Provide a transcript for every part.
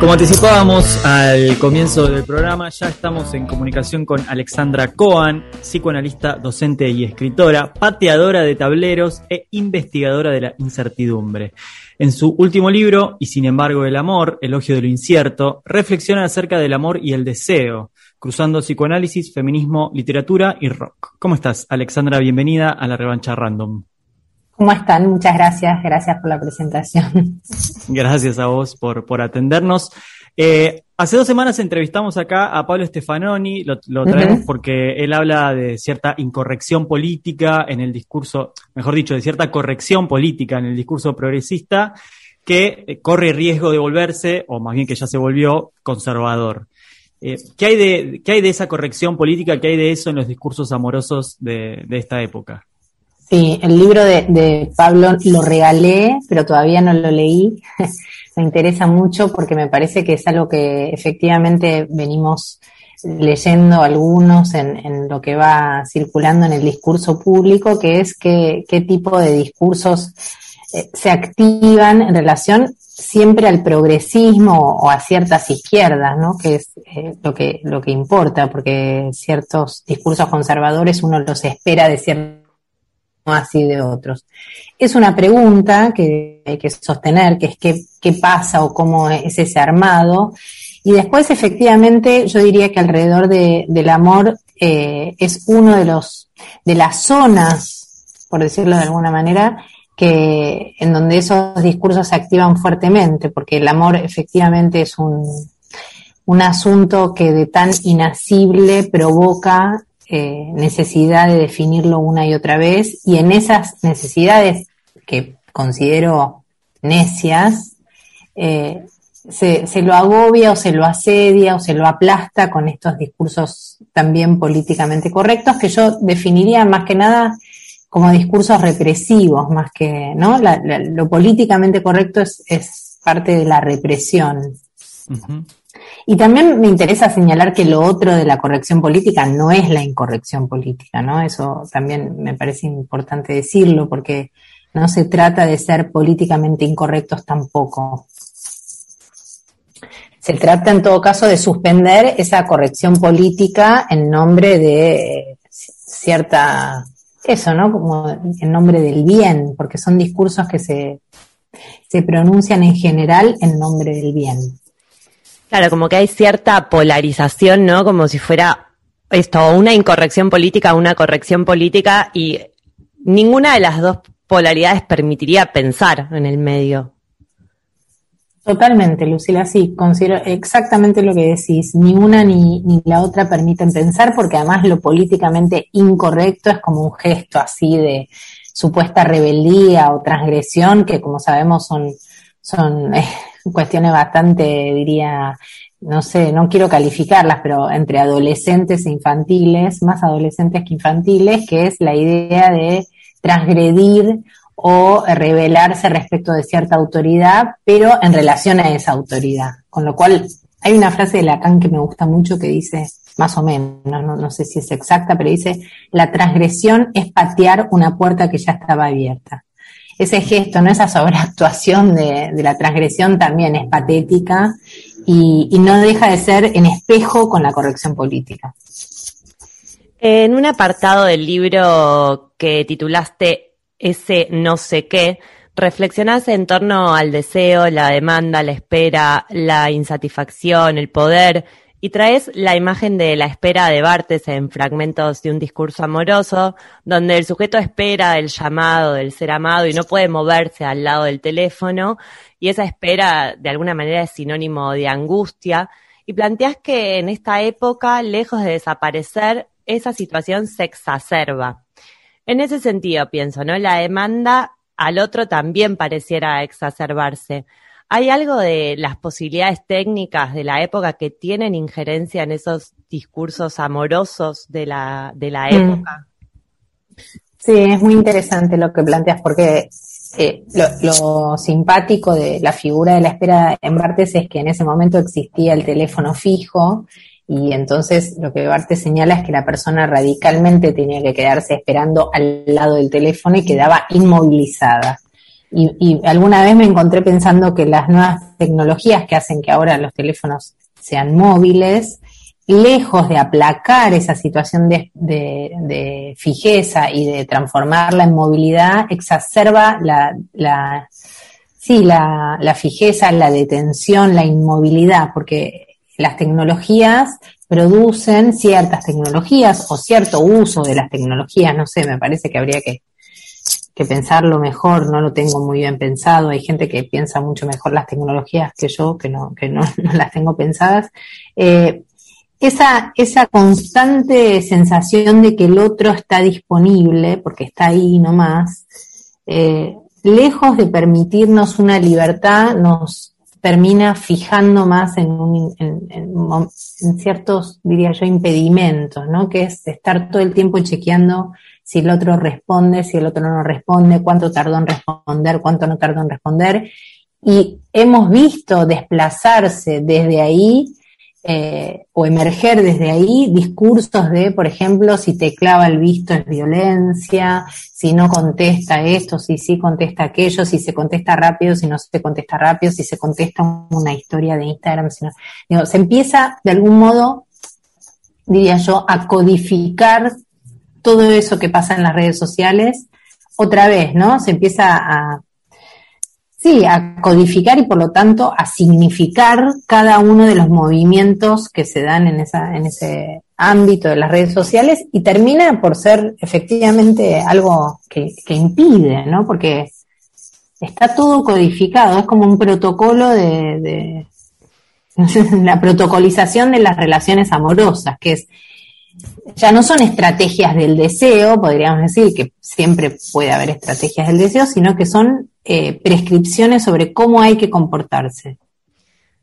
Como anticipábamos al comienzo del programa, ya estamos en comunicación con Alexandra Cohen, psicoanalista, docente y escritora, pateadora de tableros e investigadora de la incertidumbre. En su último libro, Y sin embargo el amor, Elogio de lo incierto, reflexiona acerca del amor y el deseo, cruzando psicoanálisis, feminismo, literatura y rock. ¿Cómo estás, Alexandra? Bienvenida a la revancha random. ¿Cómo están? Muchas gracias, gracias por la presentación. Gracias a vos por, por atendernos. Eh, hace dos semanas entrevistamos acá a Pablo Stefanoni, lo, traemos porque él habla de cierta incorrección política en el discurso, mejor dicho, de cierta corrección política en el discurso progresista que eh, corre riesgo de volverse, o más bien que ya se volvió, conservador. Eh, ¿qué, hay de, ¿Qué hay de esa corrección política? ¿Qué hay de eso en los discursos amorosos de, de esta época? Sí, el libro de, Pablo lo regalé, pero todavía no lo leí. me interesa mucho porque me parece que es algo que efectivamente venimos leyendo algunos en, lo que va circulando en el discurso público, que es qué tipo de discursos eh, se activan en relación siempre al progresismo o a ciertas izquierdas, ¿no? Que es eh, lo que lo que importa, porque ciertos discursos conservadores uno los espera de cierta así de otros. Es una pregunta que hay que sostener, que es qué, qué pasa o cómo es ese armado. Y después, efectivamente, yo diría que alrededor del amor eh, es uno de los, de las zonas, por decirlo de alguna manera, que en donde esos discursos se activan fuertemente, porque el amor efectivamente es un, un asunto que de tan inasible provoca eh, necesidad de definirlo una y otra vez y en esas necesidades que considero necias, eh, se, se, lo agobia o se lo asedia o se lo aplasta con estos discursos también políticamente correctos que yo definiría más que nada como discursos represivos, más que, ¿no? lo políticamente correcto es, parte de la represión. Y también me interesa señalar que lo otro de la corrección política no es la incorrección política, ¿no? Eso también me parece importante decirlo porque no se trata de ser políticamente incorrectos tampoco. Se trata en todo caso de suspender esa corrección política en nombre de cierta, eso, ¿no? Como en nombre del bien, porque son discursos que se, se pronuncian en general en nombre del bien. Claro, como que hay cierta polarización, ¿no? Como si fuera esto, una incorrección política, una corrección política, y ninguna de las dos polaridades permitiría pensar en el medio. Totalmente, Lucila, sí, considero exactamente lo que decís. Ni una ni, ni la otra permiten pensar, porque además lo políticamente incorrecto es como un gesto así de supuesta rebeldía o transgresión, que como sabemos son, son eh, cuestiones bastante, diría, no sé, no quiero calificarlas, pero entre adolescentes e infantiles, más adolescentes que infantiles, que es la idea de transgredir o rebelarse respecto de cierta autoridad, pero en relación a esa autoridad. Con lo cual, hay una frase de Lacan que me gusta mucho que dice, más o menos, no, no sé si es exacta, pero dice, la transgresión es patear una puerta que ya estaba abierta ese gesto, ¿no? Esa sobreactuación de, la transgresión también es patética y, y, no deja de ser en espejo con la corrección política. En un apartado del libro que titulaste Ese no sé qué, reflexionás en torno al deseo, la demanda, la espera, la insatisfacción, el poder y traes la imagen de la espera de Bartes en fragmentos de un discurso amoroso, donde el sujeto espera el llamado del ser amado y no puede moverse al lado del teléfono, y esa espera de alguna manera es sinónimo de angustia, y planteas que en esta época, lejos de desaparecer, esa situación se exacerba. En ese sentido, pienso, ¿no? La demanda al otro también pareciera exacerbarse. ¿Hay algo de las posibilidades técnicas de la época que tienen injerencia en esos discursos amorosos de la, de la mm. época? Sí, es muy interesante lo que planteas porque eh, lo, simpático de la figura de la espera en Bartes es que en ese momento existía el teléfono fijo y entonces lo que Bartes señala es que la persona radicalmente tenía que quedarse esperando al lado del teléfono y quedaba inmovilizada. Y, y alguna vez me encontré pensando que las nuevas tecnologías que hacen que ahora los teléfonos sean móviles lejos de aplacar esa situación de, fijeza y de transformarla en movilidad, exacerba la, la sí, la, la fijeza, la detención, la inmovilidad, porque las tecnologías producen ciertas tecnologías o cierto uso de las tecnologías, no sé, me parece que habría que, que pensarlo mejor, no lo tengo muy bien pensado, hay gente que piensa mucho mejor las tecnologías que yo, que no, que no, las tengo pensadas, eh, esa, esa constante sensación de que el otro está disponible, porque está ahí nomás, eh, lejos de permitirnos una libertad, nos termina fijando más en, en, ciertos, diría yo, impedimentos, ¿no? Que es estar todo el tiempo chequeando si el otro responde, si el otro no responde, cuánto tardó en responder, cuánto no tardó en responder. Y hemos visto desplazarse desde ahí eh, o emerger desde ahí discursos de, por ejemplo, si te clava el visto es violencia, si no contesta esto, si sí contesta aquello, si se contesta rápido, si no se contesta rápido, si se contesta una historia de Instagram, si no, se empieza de algún modo, diría yo, a codificar todo eso que pasa en las redes sociales otra vez, ¿no? Se empieza a Sí, a codificar y por lo tanto a significar cada uno de los movimientos que se dan en, ese ámbito de las redes sociales y termina por ser efectivamente algo que, impide, ¿no? Porque está todo codificado, es como un protocolo de, de la protocolización de las relaciones amorosas, que es ya no son estrategias del deseo, podríamos decir que siempre puede haber estrategias del deseo, sino que son eh, prescripciones sobre cómo hay que comportarse.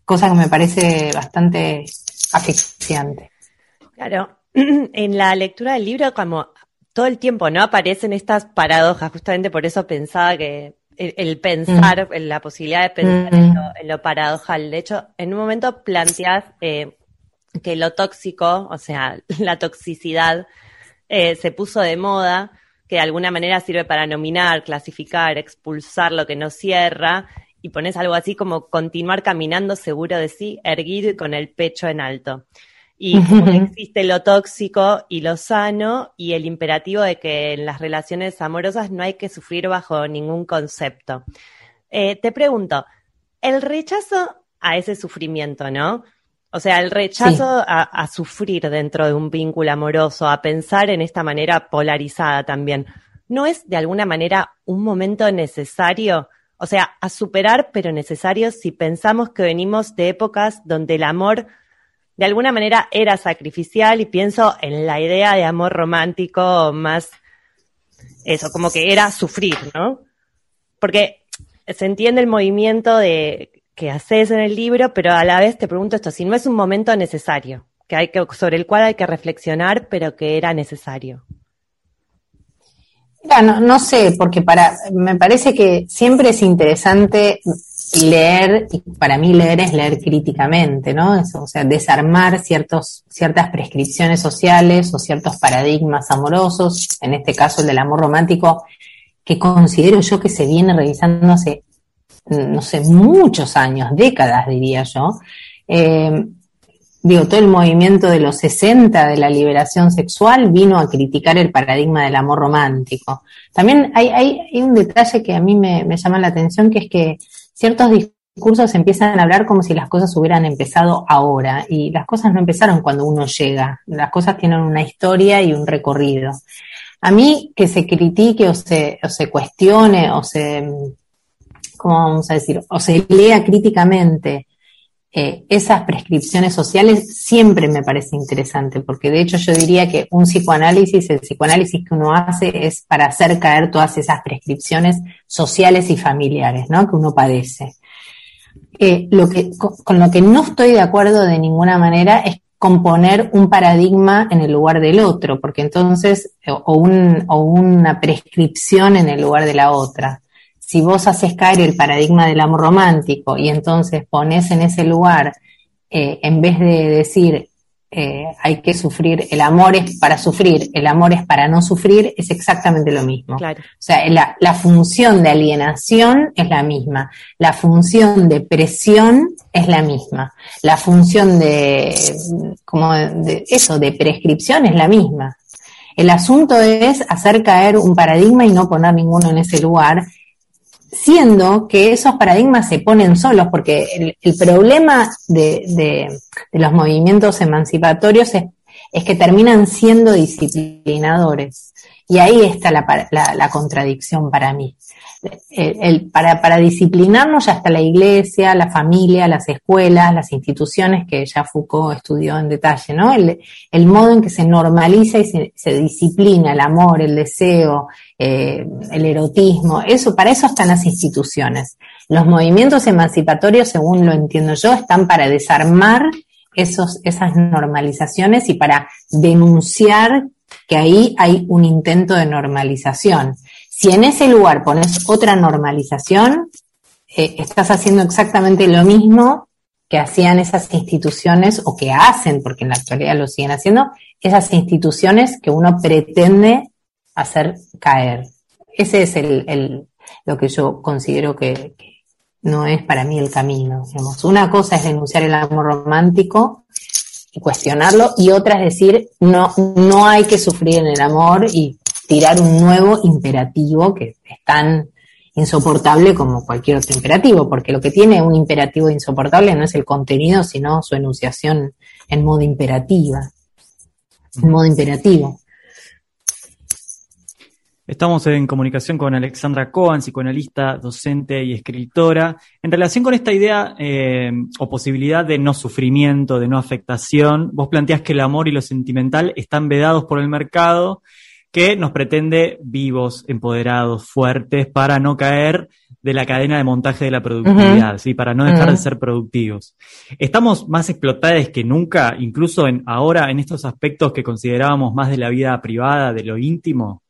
Cosa que me parece bastante asfixiante. Claro, en la lectura del libro, como todo el tiempo, ¿no? Aparecen estas paradojas, justamente por eso pensaba que el, pensar, mm. la posibilidad de pensar en, lo, paradojal. De hecho, en un momento planteas eh, que lo tóxico, o sea, la toxicidad, eh, se puso de moda, que de alguna manera sirve para nominar, clasificar, expulsar lo que no cierra, y pones algo así como continuar caminando seguro de sí, erguido con el pecho en alto. Y existe lo tóxico y lo sano, y el imperativo de que en las relaciones amorosas no hay que sufrir bajo ningún concepto. Eh, te pregunto, el rechazo a ese sufrimiento, ¿no? O sea, el rechazo a, sufrir dentro de un vínculo amoroso, a pensar en esta manera polarizada también, ¿no es de alguna manera un momento necesario? O sea, a superar, pero necesario si pensamos que venimos de épocas donde el amor de alguna manera era sacrificial y pienso en la idea de amor romántico más, eso, como que era sufrir, ¿no? Porque se entiende el movimiento de que haces en el libro, pero a la vez te pregunto esto, si no es un momento necesario, que hay que, sobre el cual hay que reflexionar, pero que era necesario. no, sé, porque para, me parece que siempre es interesante leer, y para mí leer es leer críticamente, ¿no? o sea, desarmar ciertos, ciertas prescripciones sociales o ciertos paradigmas amorosos, en este caso el del amor romántico, que considero yo que se viene revisando hace no sé, muchos años, décadas diría yo, eh, digo, todo el movimiento de los 60 de la liberación sexual vino a criticar el paradigma del amor romántico. También hay, hay, un detalle que a mí me, me, llama la atención, que es que ciertos discursos empiezan a hablar como si las cosas hubieran empezado ahora, y las cosas no empezaron cuando uno llega, las cosas tienen una historia y un recorrido. A mí que se critique o se, o se cuestione o se ¿cómo vamos a decir? O se lea críticamente eh, esas prescripciones sociales, siempre me parece interesante, porque de hecho yo diría que un psicoanálisis, el psicoanálisis que uno hace es para hacer caer todas esas prescripciones sociales y familiares, ¿no? Que uno padece. eh, lo que, con lo que no estoy de acuerdo de ninguna manera es componer un paradigma en el lugar del otro, porque entonces, o, un, o una prescripción en el lugar de la otra. Si vos haces caer el paradigma del amor romántico y entonces pones en ese lugar, eh, en vez de decir eh, hay que sufrir, el amor es para sufrir, el amor es para no sufrir, es exactamente lo mismo. O sea, la, la, función de alienación es la misma, la función de presión es la misma, la función de, como de eso, de prescripción es la misma. El asunto es hacer caer un paradigma y no poner ninguno en ese lugar siendo que esos paradigmas se ponen solos, porque el, problema de, los movimientos emancipatorios es, que terminan siendo disciplinadores. Y ahí está la contradicción para mí el, para, para disciplinarnos ya la iglesia, la familia, las escuelas, las instituciones que ya Foucault estudió en detalle, ¿no? El, el modo en que se normaliza y se, se disciplina el amor, el deseo, eh, el erotismo, eso, para eso están las instituciones. Los movimientos emancipatorios, según lo entiendo yo, están para desarmar esos, esas normalizaciones y para denunciar que ahí hay un intento de normalización. Si en ese lugar pones otra normalización, eh, estás haciendo exactamente lo mismo que hacían esas instituciones o que hacen, porque en la actualidad lo siguen haciendo, esas instituciones que uno pretende hacer caer. Ese es el, lo que yo considero que, no es para mí el camino. Una cosa es denunciar el amor romántico y cuestionarlo, y otra es decir, no, no hay que sufrir en el amor y tirar un nuevo imperativo que es tan insoportable como cualquier otro imperativo, porque lo que tiene un imperativo insoportable no es el contenido, sino su enunciación en modo imperativa, en modo imperativo. Estamos en comunicación con Alexandra Cohen, psicoanalista, docente y escritora, en relación con esta idea eh, o posibilidad de no sufrimiento, de no afectación. Vos planteás que el amor y lo sentimental están vedados por el mercado que nos pretende vivos, empoderados, fuertes, para no caer de la cadena de montaje de la productividad, ¿sí? para no dejar de ser productivos. Estamos más explotados que nunca, incluso en, ahora en estos aspectos que considerábamos más de la vida privada, de lo íntimo.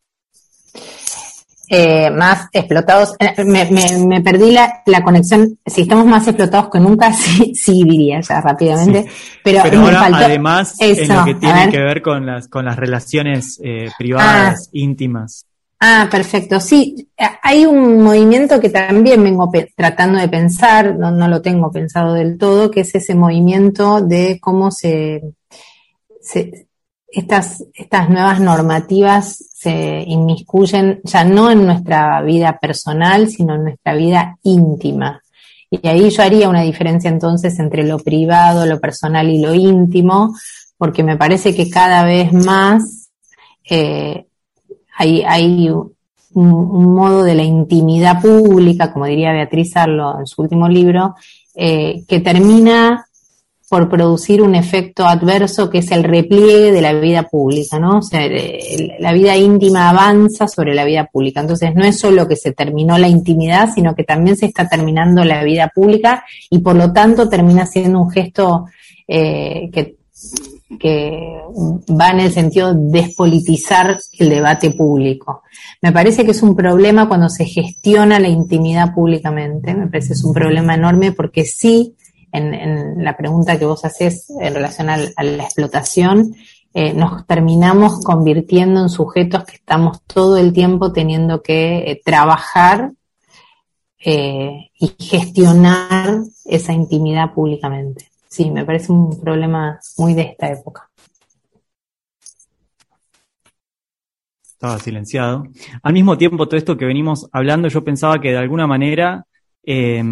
Eh, más explotados. Eh, me, me, perdí la, la, conexión. Si estamos más explotados que nunca, sí, sí diría ya rápidamente. Pero, ahora, además, en lo que tiene que ver con las, con las relaciones eh, privadas, ah. íntimas. Ah, perfecto. Sí, hay un movimiento que también vengo tratando de pensar, no, no lo tengo pensado del todo, que es ese movimiento de cómo se, se estas, estas nuevas normativas se inmiscuyen ya no en nuestra vida personal, sino en nuestra vida íntima. Y ahí yo haría una diferencia entonces entre lo privado, lo personal y lo íntimo, porque me parece que cada vez más eh, hay, hay un, modo de la intimidad pública, como diría Beatriz Arlo en su último libro, eh, que termina por producir un efecto adverso que es el repliegue de la vida pública, ¿no? O sea, la vida íntima avanza sobre la vida pública. Entonces, no es solo que se terminó la intimidad, sino que también se está terminando la vida pública y por lo tanto termina siendo un gesto eh, que, que va en el sentido de despolitizar el debate público. Me parece que es un problema cuando se gestiona la intimidad públicamente, me parece que es un problema enorme porque sí en, la pregunta que vos haces en relación a la explotación, eh, nos terminamos convirtiendo en sujetos que estamos todo el tiempo teniendo que eh, trabajar eh, y gestionar esa intimidad públicamente. Sí, me parece un problema muy de esta época. Estaba silenciado. Al mismo tiempo, todo esto que venimos hablando, yo pensaba que de alguna manera eh,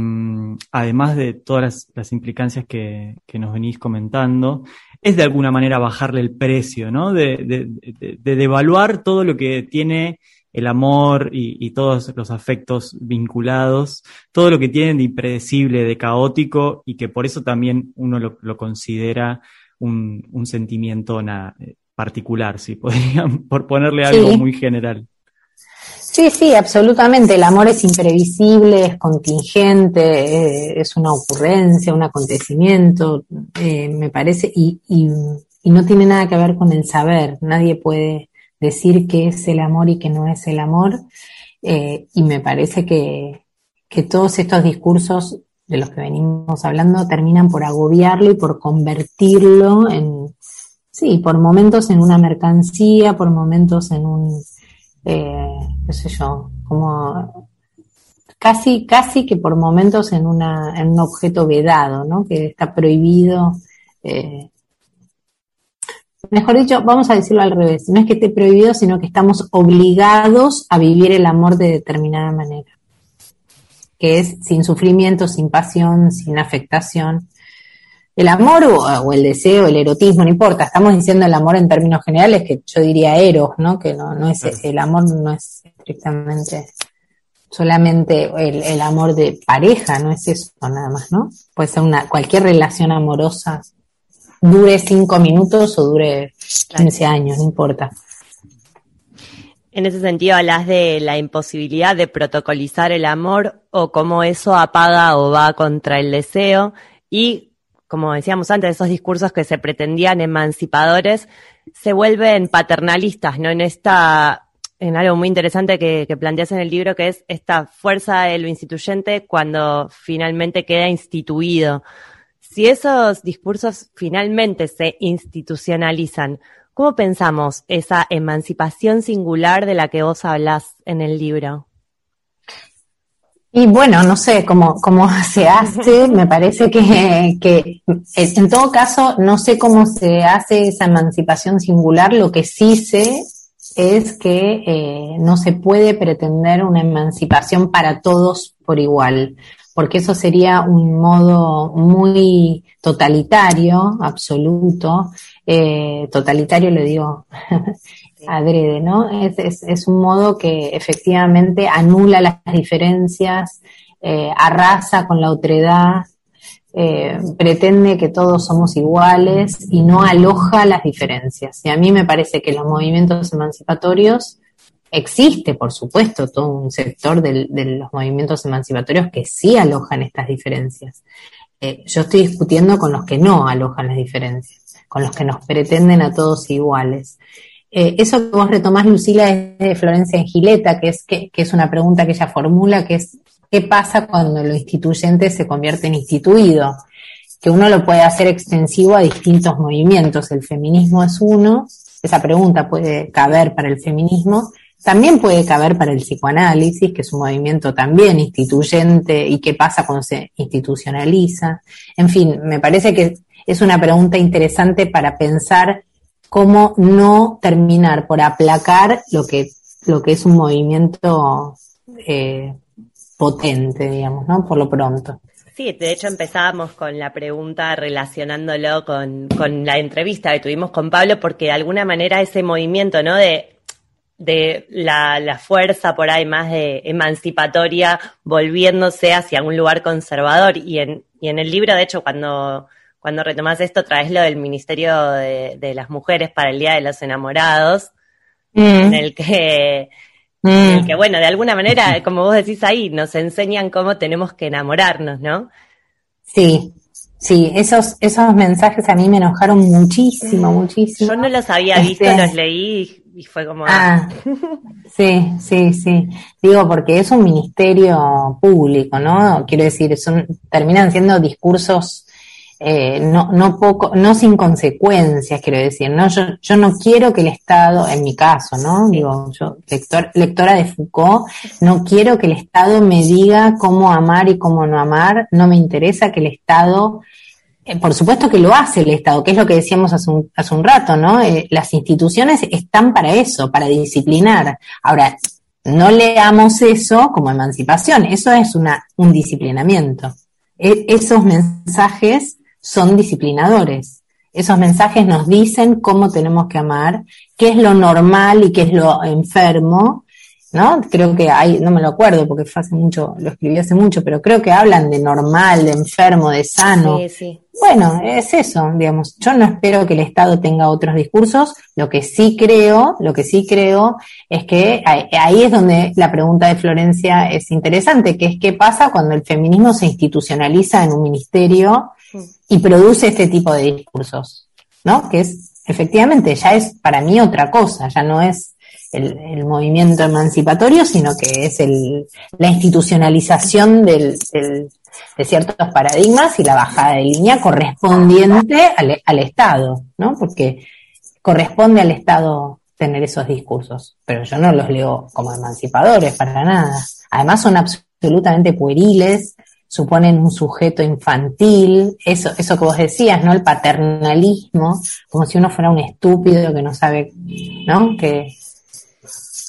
además de todas las, implicancias que, nos venís comentando, es de alguna manera bajarle el precio, ¿no? De, de, devaluar todo lo que tiene el amor y, todos los afectos vinculados, todo lo que tienen de impredecible, de caótico y que por eso también uno lo, considera un, sentimiento particular, si podrían, por ponerle algo muy general. Sí, sí, absolutamente. El amor es imprevisible, es contingente, eh, es una ocurrencia, un acontecimiento, eh, me parece, y, y, no tiene nada que ver con el saber. Nadie puede decir qué es el amor y qué no es el amor. Eh, y me parece que, todos estos discursos de los que venimos hablando terminan por agobiarlo y por convertirlo en, sí, por momentos en una mercancía, por momentos en un qué sé yo, como casi, casi que por momentos en, una, en un objeto vedado, ¿no? Que está prohibido. Eh, mejor dicho, vamos a decirlo al revés, no es que esté prohibido, sino que estamos obligados a vivir el amor de determinada manera, que es sin sufrimiento, sin pasión, sin afectación el amor o, el deseo, el erotismo, no importa, estamos diciendo el amor en términos generales, que yo diría eros, ¿no? Que no, no es, el amor no es estrictamente solamente el, amor de pareja, no es eso nada más, ¿no? Puede ser una, cualquier relación amorosa, dure cinco minutos o dure 15 años, no importa. En ese sentido, hablas de la imposibilidad de protocolizar el amor o cómo eso apaga o va contra el deseo y como decíamos antes, esos discursos que se pretendían emancipadores, se vuelven paternalistas, ¿no? En esta, en algo muy interesante que, que planteas en el libro, que es esta fuerza de lo instituyente cuando finalmente queda instituido. Si esos discursos finalmente se institucionalizan, ¿cómo pensamos esa emancipación singular de la que vos hablas en el libro? Y bueno, no sé cómo, cómo se hace, me parece que, que en todo caso no sé cómo se hace esa emancipación singular, lo que sí sé es que eh, no se puede pretender una emancipación para todos por igual, porque eso sería un modo muy totalitario, absoluto, eh, totalitario lo digo adrede, ¿no? Es, es, un modo que efectivamente anula las diferencias, eh, arrasa con la otredad, eh, pretende que todos somos iguales y no aloja las diferencias. Y a mí me parece que los movimientos emancipatorios existe, por supuesto, todo un sector de, de los movimientos emancipatorios que sí alojan estas diferencias. Eh, yo estoy discutiendo con los que no alojan las diferencias, con los que nos pretenden a todos iguales. Eh, eso que vos retomás, Lucila, es de Florencia en Gileta, que es, que, es una pregunta que ella formula, que es ¿qué pasa cuando lo instituyente se convierte en instituido? Que uno lo puede hacer extensivo a distintos movimientos. El feminismo es uno, esa pregunta puede caber para el feminismo, también puede caber para el psicoanálisis, que es un movimiento también instituyente, y qué pasa cuando se institucionaliza. En fin, me parece que es una pregunta interesante para pensar cómo no terminar por aplacar lo que, lo que es un movimiento eh, potente, digamos, ¿no? Por lo pronto. Sí, de hecho empezábamos con la pregunta relacionándolo con, con la entrevista que tuvimos con Pablo, porque de alguna manera ese movimiento, ¿no? De, de la, la fuerza por ahí más de emancipatoria volviéndose hacia un lugar conservador. Y en, y en el libro, de hecho, cuando cuando retomas esto, traes lo del Ministerio de, las Mujeres para el Día de los Enamorados, mm. en el que, mm. que, bueno, de alguna manera, como vos decís ahí, nos enseñan cómo tenemos que enamorarnos, ¿no? Sí, sí, esos, esos mensajes a mí me enojaron muchísimo, muchísimo. Yo no los había visto, este, los leí y fue como... Ah, sí, sí, sí. Digo, porque es un ministerio público, ¿no? Quiero decir, son, terminan siendo discursos eh, no, no poco, no sin consecuencias, quiero decir, ¿no? Yo, yo no quiero que el Estado, en mi caso, ¿no? Digo, yo, lectora de Foucault, no quiero que el Estado me diga cómo amar y cómo no amar, no me interesa que el Estado, eh, por supuesto que lo hace el Estado, que es lo que decíamos hace un, hace un rato, ¿no? Eh, las instituciones están para eso, para disciplinar. Ahora, no leamos eso como emancipación, eso es una, un disciplinamiento. E, esos mensajes son disciplinadores. Esos mensajes nos dicen cómo tenemos que amar, qué es lo normal y qué es lo enfermo, ¿no? Creo que hay, no me lo acuerdo porque fue hace mucho, lo escribí hace mucho, pero creo que hablan de normal, de enfermo, de sano. Sí, sí. Bueno, es eso, digamos. Yo no espero que el Estado tenga otros discursos. Lo que sí creo, lo que sí creo es que ahí es donde la pregunta de Florencia es interesante, que es qué pasa cuando el feminismo se institucionaliza en un ministerio y produce este tipo de discursos, ¿no? Que es, efectivamente, ya es para mí otra cosa, ya no es el, movimiento emancipatorio, sino que es el, la institucionalización del, de ciertos paradigmas y la bajada de línea correspondiente al, al Estado, ¿no? Porque corresponde al Estado tener esos discursos, pero yo no los leo como emancipadores para nada. Además son absolutamente pueriles, suponen un sujeto infantil, eso, eso que vos decías, ¿no? El paternalismo, como si uno fuera un estúpido que no sabe, ¿no? Que,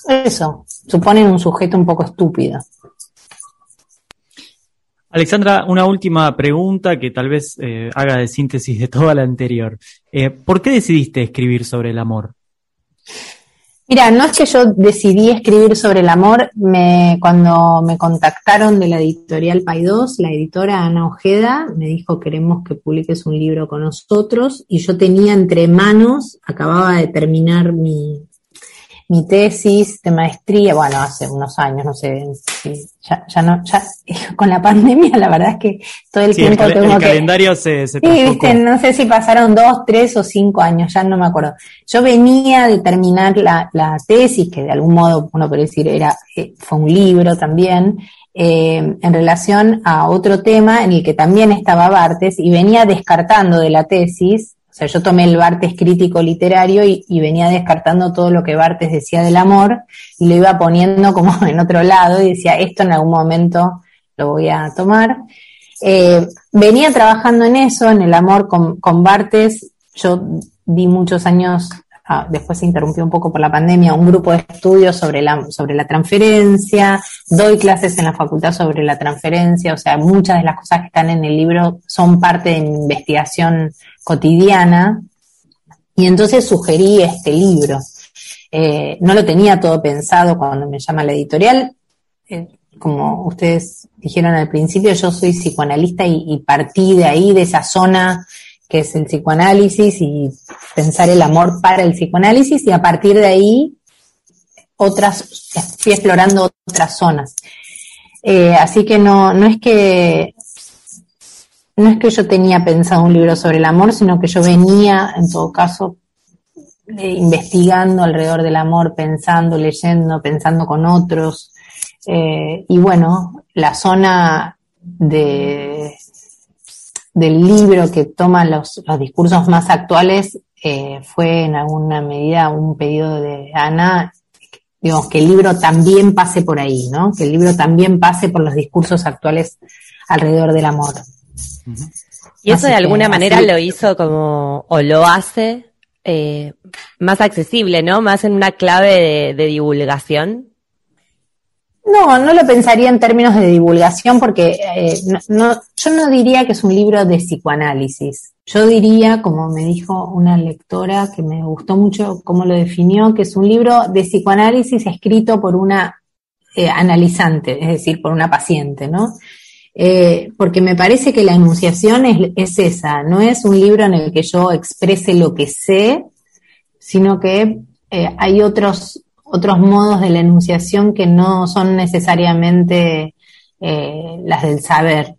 eso, suponen un sujeto un poco estúpido. Alexandra, una última pregunta que tal vez eh, haga de síntesis de toda la anterior. Eh, ¿Por qué decidiste escribir sobre el amor? Mira, no es que yo decidí escribir sobre el amor, me, cuando me contactaron de la editorial Paidós, la editora Ana Ojeda me dijo queremos que publiques un libro con nosotros y yo tenía entre manos, acababa de terminar mi, mi tesis de maestría, bueno, hace unos años, no sé, ya, ya no, ya con la pandemia la verdad es que todo el tiempo el, tengo el calendario se, se Sí, viste, no sé si pasaron dos, tres o cinco años, ya no me acuerdo. Yo venía de terminar la, la tesis, que de algún modo uno puede decir era, eh, fue un libro también, eh, en relación a otro tema en el que también estaba Bartes y venía descartando de la tesis o sea, yo tomé el Bartes crítico literario y, venía descartando todo lo que Bartes decía del amor y lo iba poniendo como en otro lado y decía, esto en algún momento lo voy a tomar. Eh, venía trabajando en eso, en el amor con, con Bartes. Yo di muchos años, ah, después se interrumpió un poco por la pandemia, un grupo de estudios sobre la, sobre la transferencia, doy clases en la facultad sobre la transferencia, o sea, muchas de las cosas que están en el libro son parte de mi investigación cotidiana y entonces sugerí este libro. Eh, no lo tenía todo pensado cuando me llama la editorial. Eh, como ustedes dijeron al principio, yo soy psicoanalista y, partí de ahí, de esa zona que es el psicoanálisis y pensar el amor para el psicoanálisis y a partir de ahí otras, fui explorando otras zonas. Eh, así que no, no es que no es que yo tenía pensado un libro sobre el amor, sino que yo venía, en todo caso, eh, investigando alrededor del amor, pensando, leyendo, pensando con otros. Eh, y bueno, la zona de, del libro que toma los, discursos más actuales eh, fue en alguna medida un pedido de Ana, digamos, que el libro también pase por ahí, ¿no? Que el libro también pase por los discursos actuales alrededor del amor. Y eso de alguna manera lo hizo como, o lo hace eh, más accesible, ¿no? Más en una clave de, divulgación. No, no lo pensaría en términos de divulgación porque eh, yo no diría que es un libro de psicoanálisis. Yo diría, como me dijo una lectora que me gustó mucho cómo lo definió, que es un libro de psicoanálisis escrito por una eh, analizante, es decir, por una paciente, ¿no? Eh, porque me parece que la enunciación es, esa, no es un libro en el que yo exprese lo que sé, sino que hay otros, otros modos de la enunciación que no son necesariamente eh, las del saber.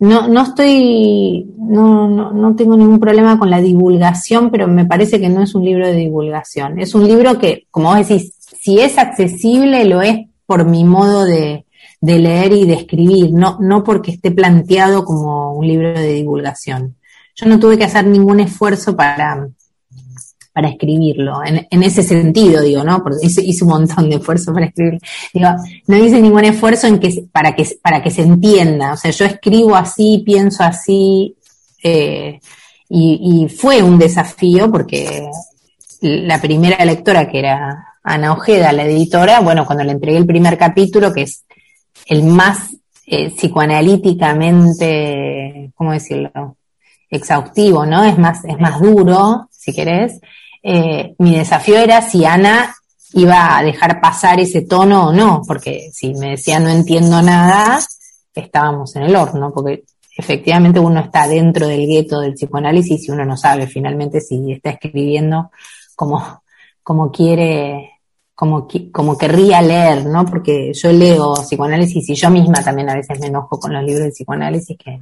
no, no estoy, no, no, no tengo ningún problema con la divulgación, pero me parece que no es un libro de divulgación. Es un libro que, como vos decís, si es accesible, lo es por mi modo de, de leer y de escribir, no, no porque esté planteado como un libro de divulgación. Yo no tuve que hacer ningún esfuerzo para, para escribirlo, en, ese sentido, digo, ¿no? Porque hice, un montón de esfuerzo para escribirlo. Digo, no hice ningún esfuerzo en que, para, que, para que se entienda. O sea, yo escribo así, pienso así, eh, y, y fue un desafío porque la primera lectora, que era Ana Ojeda, la editora, bueno, cuando le entregué el primer capítulo, que es el más eh, psicoanalíticamente, ¿cómo decirlo? Exhaustivo, ¿no? Es más, es más duro, si querés. Eh, mi desafío era si Ana iba a dejar pasar ese tono o no, porque si me decía no entiendo nada, estábamos en el horno, porque efectivamente uno está dentro del gueto del psicoanálisis y uno no sabe finalmente si está escribiendo como, como quiere, como, como querría leer, ¿no? Porque yo leo psicoanálisis y yo misma también a veces me enojo con los libros de psicoanálisis que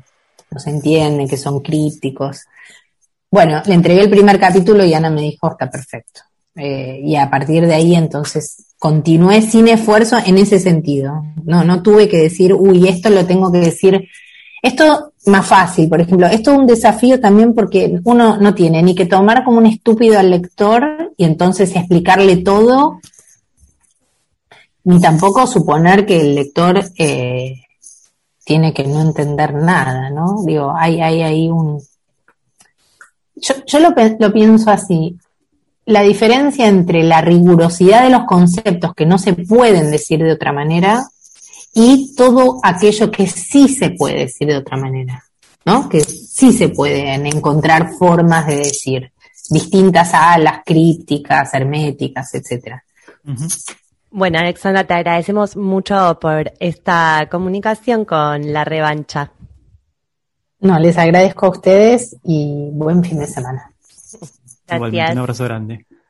no se entienden, que son críticos. Bueno, le entregué el primer capítulo y Ana me dijo, está perfecto. Eh, y a partir de ahí entonces continué sin esfuerzo en ese sentido. No, no tuve que decir, uy, esto lo tengo que decir. Esto más fácil, por ejemplo, esto es un desafío también porque uno no tiene ni que tomar como un estúpido al lector y entonces explicarle todo, ni tampoco suponer que el lector eh, tiene que no entender nada, ¿no? Digo, hay, hay ahí un... Yo, yo lo, lo pienso así, la diferencia entre la rigurosidad de los conceptos que no se pueden decir de otra manera y todo aquello que sí se puede decir de otra manera, ¿no? Que sí se pueden encontrar formas de decir, distintas a las críticas, herméticas, etcétera. Bueno, Alexandra, te agradecemos mucho por esta comunicación con la revancha. No, les agradezco a ustedes y buen fin de semana. Gracias. un abrazo grande.